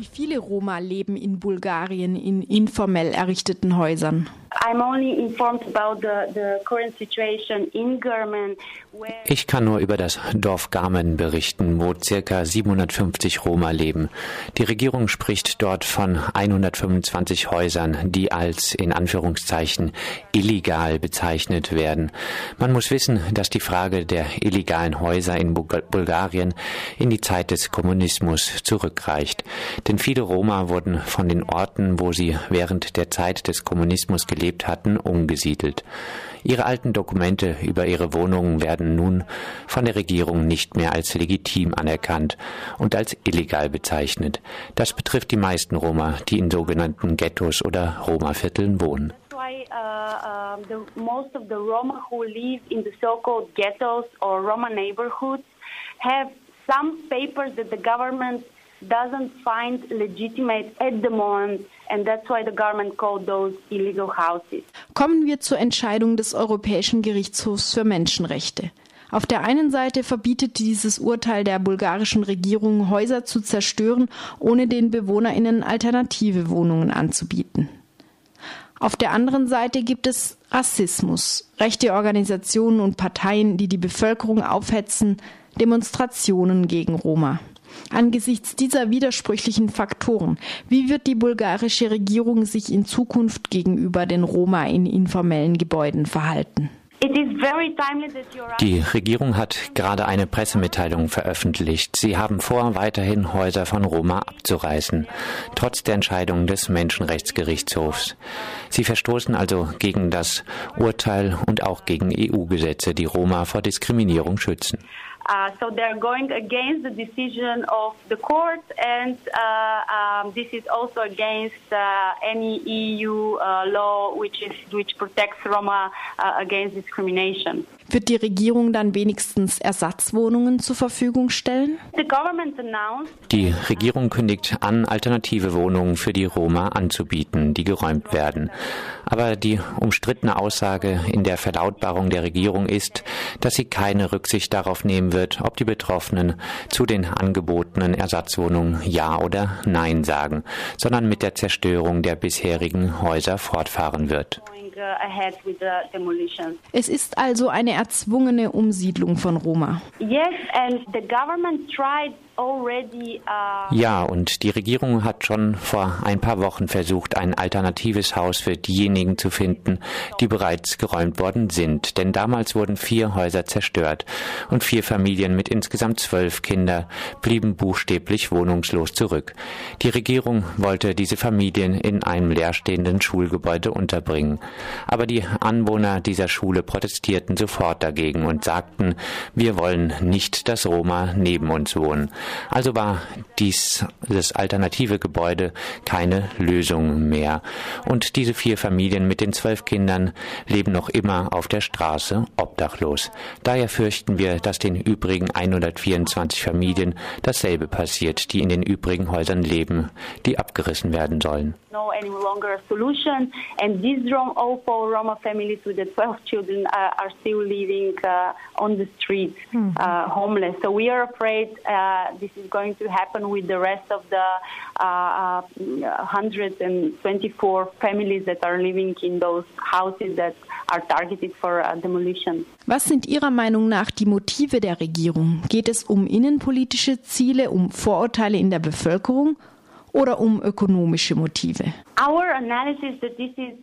Wie viele Roma leben in Bulgarien in informell errichteten Häusern? Ich kann nur über das Dorf Garmen berichten, wo ca. 750 Roma leben. Die Regierung spricht dort von 125 Häusern, die als in Anführungszeichen illegal bezeichnet werden. Man muss wissen, dass die Frage der illegalen Häuser in Bulgarien in die Zeit des Kommunismus zurückreicht. Denn viele Roma wurden von den Orten, wo sie während der Zeit des Kommunismus gelebt gelebt hatten, umgesiedelt. Ihre alten Dokumente über ihre Wohnungen werden nun von der Regierung nicht mehr als legitim anerkannt und als illegal bezeichnet. Das betrifft die meisten Roma, die in sogenannten Ghettos oder Roma-Vierteln wohnen. Uh, uh, most of the Roma who in the so-called ghettos or Roma neighborhoods have some papers that the government doesn't find legitimate at the moment and that's why the government called those illegal houses. Kommen wir zur Entscheidung des Europäischen Gerichtshofs für Menschenrechte. Auf der einen Seite verbietet dieses Urteil der bulgarischen Regierung, Häuser zu zerstören, ohne den BewohnerInnen alternative Wohnungen anzubieten. Auf der anderen Seite gibt es Rassismus, rechte Organisationen und Parteien, die die Bevölkerung aufhetzen, Demonstrationen gegen Roma. Angesichts dieser widersprüchlichen Faktoren, wie wird die bulgarische Regierung sich in Zukunft gegenüber den Roma in informellen Gebäuden verhalten? Die Regierung hat gerade eine Pressemitteilung veröffentlicht. Sie haben vor, weiterhin Häuser von Roma abzureißen, trotz der Entscheidung des Menschenrechtsgerichtshofs. Sie verstoßen also gegen das Urteil und auch gegen EU-Gesetze, die Roma vor Diskriminierung schützen. Uh, so they're going against the decision of the court, and uh, um, this is also against uh, any EU uh, law which is which protects Roma uh, against discrimination. Wird die Regierung dann wenigstens Ersatzwohnungen zur Verfügung stellen? Die Regierung kündigt an, alternative Wohnungen für die Roma anzubieten, die geräumt werden. Aber die umstrittene Aussage in der Verlautbarung der Regierung ist, dass sie keine Rücksicht darauf nehmen wird, ob die Betroffenen zu den angebotenen Ersatzwohnungen Ja oder Nein sagen, sondern mit der Zerstörung der bisherigen Häuser fortfahren wird. Es ist also eine erzwungene Umsiedlung von Roma. Yes, and the government tried ja, und die Regierung hat schon vor ein paar Wochen versucht, ein alternatives Haus für diejenigen zu finden, die bereits geräumt worden sind. Denn damals wurden vier Häuser zerstört und vier Familien mit insgesamt zwölf Kindern blieben buchstäblich wohnungslos zurück. Die Regierung wollte diese Familien in einem leerstehenden Schulgebäude unterbringen. Aber die Anwohner dieser Schule protestierten sofort dagegen und sagten, wir wollen nicht, dass Roma neben uns wohnen. Also war dies, das alternative Gebäude keine Lösung mehr. Und diese vier Familien mit den zwölf Kindern leben noch immer auf der Straße obdachlos. Daher fürchten wir, dass den übrigen 124 Familien dasselbe passiert, die in den übrigen Häusern leben, die abgerissen werden sollen. No any longer a solution, and these Roma, Roma families with the 12 children uh, are still living uh, on the street, hmm. uh, homeless. So we are afraid uh, this is going to happen with the rest of the uh, 124 uh, families that are living in those houses that are targeted for uh, demolition. Was sind Ihrer Meinung nach die Motive der Regierung? Geht es um innenpolitische Ziele, um Vorurteile in der Bevölkerung oder um ökonomische Motive? Our analysis that this is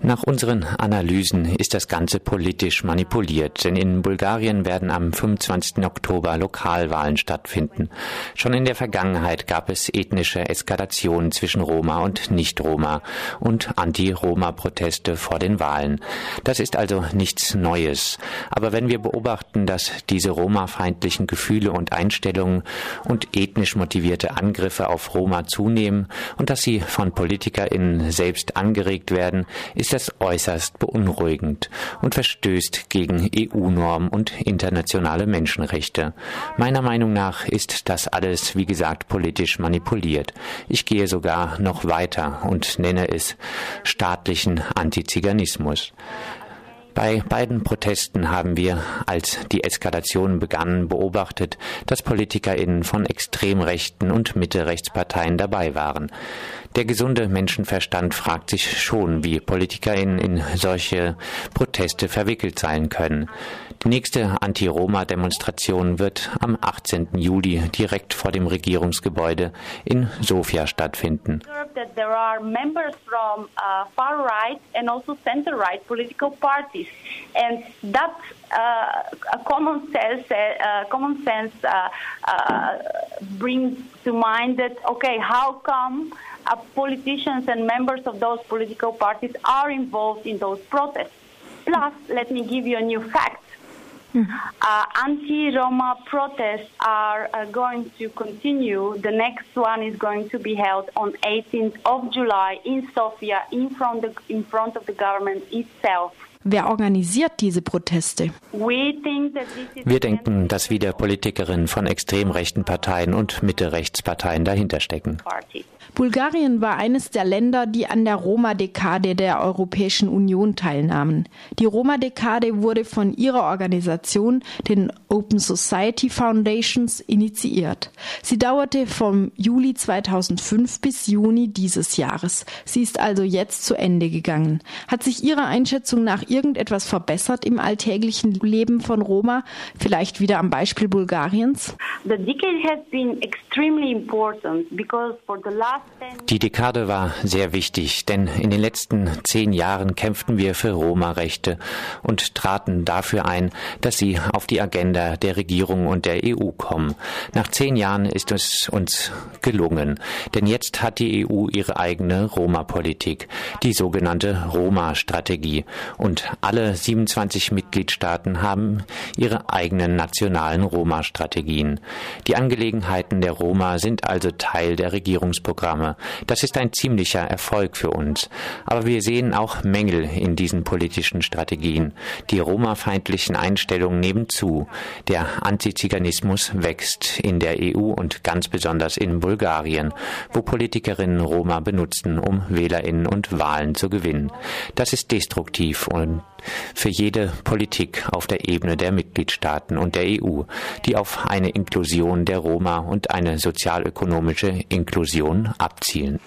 nach unseren Analysen ist das Ganze politisch manipuliert, denn in Bulgarien werden am 25. Oktober Lokalwahlen stattfinden. Schon in der Vergangenheit gab es ethnische Eskalationen zwischen Roma und Nicht-Roma und Anti-Roma-Proteste vor den Wahlen. Das ist also nichts Neues. Aber wenn wir beobachten, dass diese Roma-feindlichen Gefühle und Einstellungen und ethnisch motivierte Angriffe auf Roma zunehmen und dass sie von PolitikerInnen selbst angerichtet angeregt werden, ist das äußerst beunruhigend und verstößt gegen EU-Normen und internationale Menschenrechte. Meiner Meinung nach ist das alles, wie gesagt, politisch manipuliert. Ich gehe sogar noch weiter und nenne es staatlichen Antiziganismus. Bei beiden Protesten haben wir, als die Eskalation begann, beobachtet, dass PolitikerInnen von extrem rechten und Mitte-Rechtsparteien dabei waren. Der gesunde Menschenverstand fragt sich schon, wie PolitikerInnen in solche Proteste verwickelt sein können. Die nächste Anti-Roma-Demonstration wird am 18. Juli direkt vor dem Regierungsgebäude in Sofia stattfinden. Uh, also uh, a common sense, uh, common sense uh, uh, brings to mind that okay, how come uh, politicians and members of those political parties are involved in those protests? Plus, let me give you a new fact. Uh, anti-Roma protests are uh, going to continue. The next one is going to be held on 18th of July in Sofia, in front, of, in front of the government itself. Wer organisiert diese Proteste? Wir denken, dass wieder Politikerinnen von extrem rechten Parteien und Mitte-Rechtsparteien dahinter stecken. Bulgarien war eines der Länder, die an der Roma-Dekade der Europäischen Union teilnahmen. Die Roma-Dekade wurde von ihrer Organisation, den Open Society Foundations, initiiert. Sie dauerte vom Juli 2005 bis Juni dieses Jahres. Sie ist also jetzt zu Ende gegangen. Hat sich Ihrer Einschätzung nach irgendetwas verbessert im alltäglichen Leben von Roma? Vielleicht wieder am Beispiel Bulgariens? The decade has been extremely important because for the last die Dekade war sehr wichtig, denn in den letzten zehn Jahren kämpften wir für Roma-Rechte und traten dafür ein, dass sie auf die Agenda der Regierung und der EU kommen. Nach zehn Jahren ist es uns gelungen, denn jetzt hat die EU ihre eigene Roma-Politik, die sogenannte Roma-Strategie. Und alle 27 Mitgliedstaaten haben ihre eigenen nationalen Roma-Strategien. Die Angelegenheiten der Roma sind also Teil der Regierungsprogramme Maßnahme. Das ist ein ziemlicher Erfolg für uns. Aber wir sehen auch Mängel in diesen politischen Strategien. Die Roma-feindlichen Einstellungen nehmen zu. Der Antiziganismus wächst in der EU und ganz besonders in Bulgarien, wo Politikerinnen Roma benutzen, um Wählerinnen und Wahlen zu gewinnen. Das ist destruktiv und für jede Politik auf der Ebene der Mitgliedstaaten und der EU, die auf eine Inklusion der Roma und eine sozialökonomische Inklusion abzielen.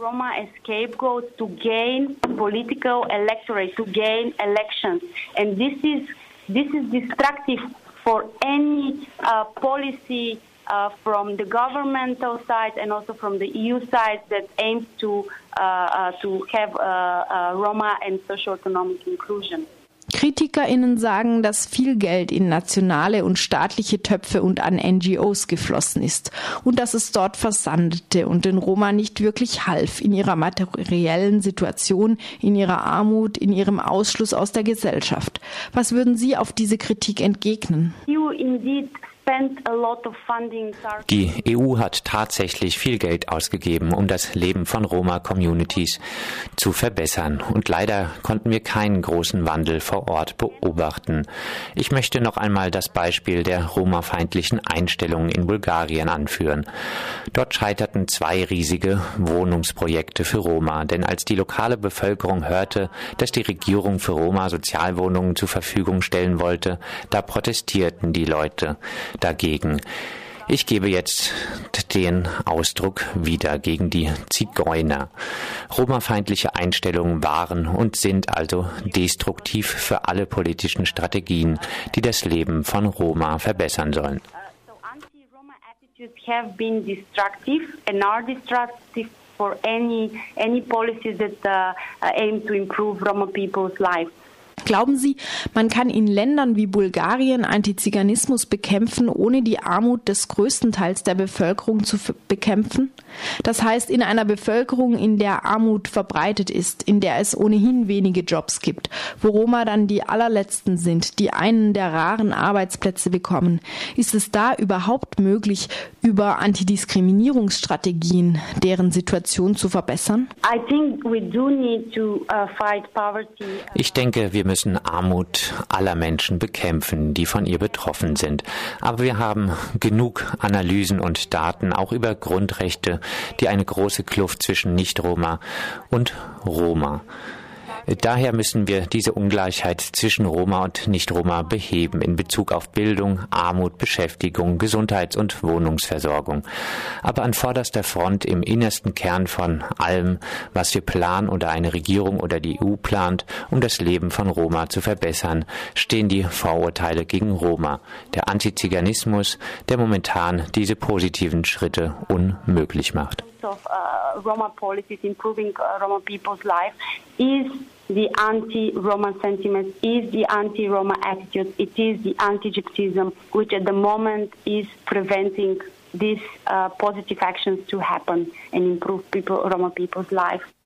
Roma as scapegoats to gain political electorate, to gain elections. And this is, this is destructive for any uh, policy uh, from the governmental side and also from the EU side that aims to, uh, uh, to have uh, Roma and socio-economic inclusion. KritikerInnen sagen, dass viel Geld in nationale und staatliche Töpfe und an NGOs geflossen ist und dass es dort versandete und den Roma nicht wirklich half in ihrer materiellen Situation, in ihrer Armut, in ihrem Ausschluss aus der Gesellschaft. Was würden Sie auf diese Kritik entgegnen? You indeed die EU hat tatsächlich viel Geld ausgegeben, um das Leben von Roma-Communities zu verbessern. Und leider konnten wir keinen großen Wandel vor Ort beobachten. Ich möchte noch einmal das Beispiel der Roma-feindlichen Einstellungen in Bulgarien anführen. Dort scheiterten zwei riesige Wohnungsprojekte für Roma, denn als die lokale Bevölkerung hörte, dass die Regierung für Roma Sozialwohnungen zur Verfügung stellen wollte, da protestierten die Leute dagegen. Ich gebe jetzt den Ausdruck wieder gegen die Zigeuner. Roma-feindliche Einstellungen waren und sind also destruktiv für alle politischen Strategien, die das Leben von Roma verbessern sollen. have been destructive and are destructive for any any policies that uh, aim to improve Roma people's life. Glauben Sie, man kann in Ländern wie Bulgarien Antiziganismus bekämpfen, ohne die Armut des größten Teils der Bevölkerung zu bekämpfen? Das heißt, in einer Bevölkerung, in der Armut verbreitet ist, in der es ohnehin wenige Jobs gibt, wo Roma dann die allerletzten sind, die einen der raren Arbeitsplätze bekommen, ist es da überhaupt möglich, über Antidiskriminierungsstrategien deren Situation zu verbessern? Uh, ich denke, wir müssen Armut aller Menschen bekämpfen, die von ihr betroffen sind. Aber wir haben genug Analysen und Daten auch über Grundrechte, die eine große Kluft zwischen Nicht-Roma und Roma Daher müssen wir diese Ungleichheit zwischen Roma und Nicht-Roma beheben in Bezug auf Bildung, Armut, Beschäftigung, Gesundheits- und Wohnungsversorgung. Aber an vorderster Front im innersten Kern von allem, was wir planen oder eine Regierung oder die EU plant, um das Leben von Roma zu verbessern, stehen die Vorurteile gegen Roma, der Antiziganismus, der momentan diese positiven Schritte unmöglich macht. Of, uh, Roma policies improving uh, Roma people's life is the anti-Roma sentiment, is the anti-Roma attitude, it is the anti-Gypsyism, which at the moment is preventing these uh, positive actions to happen and improve people, Roma people's life.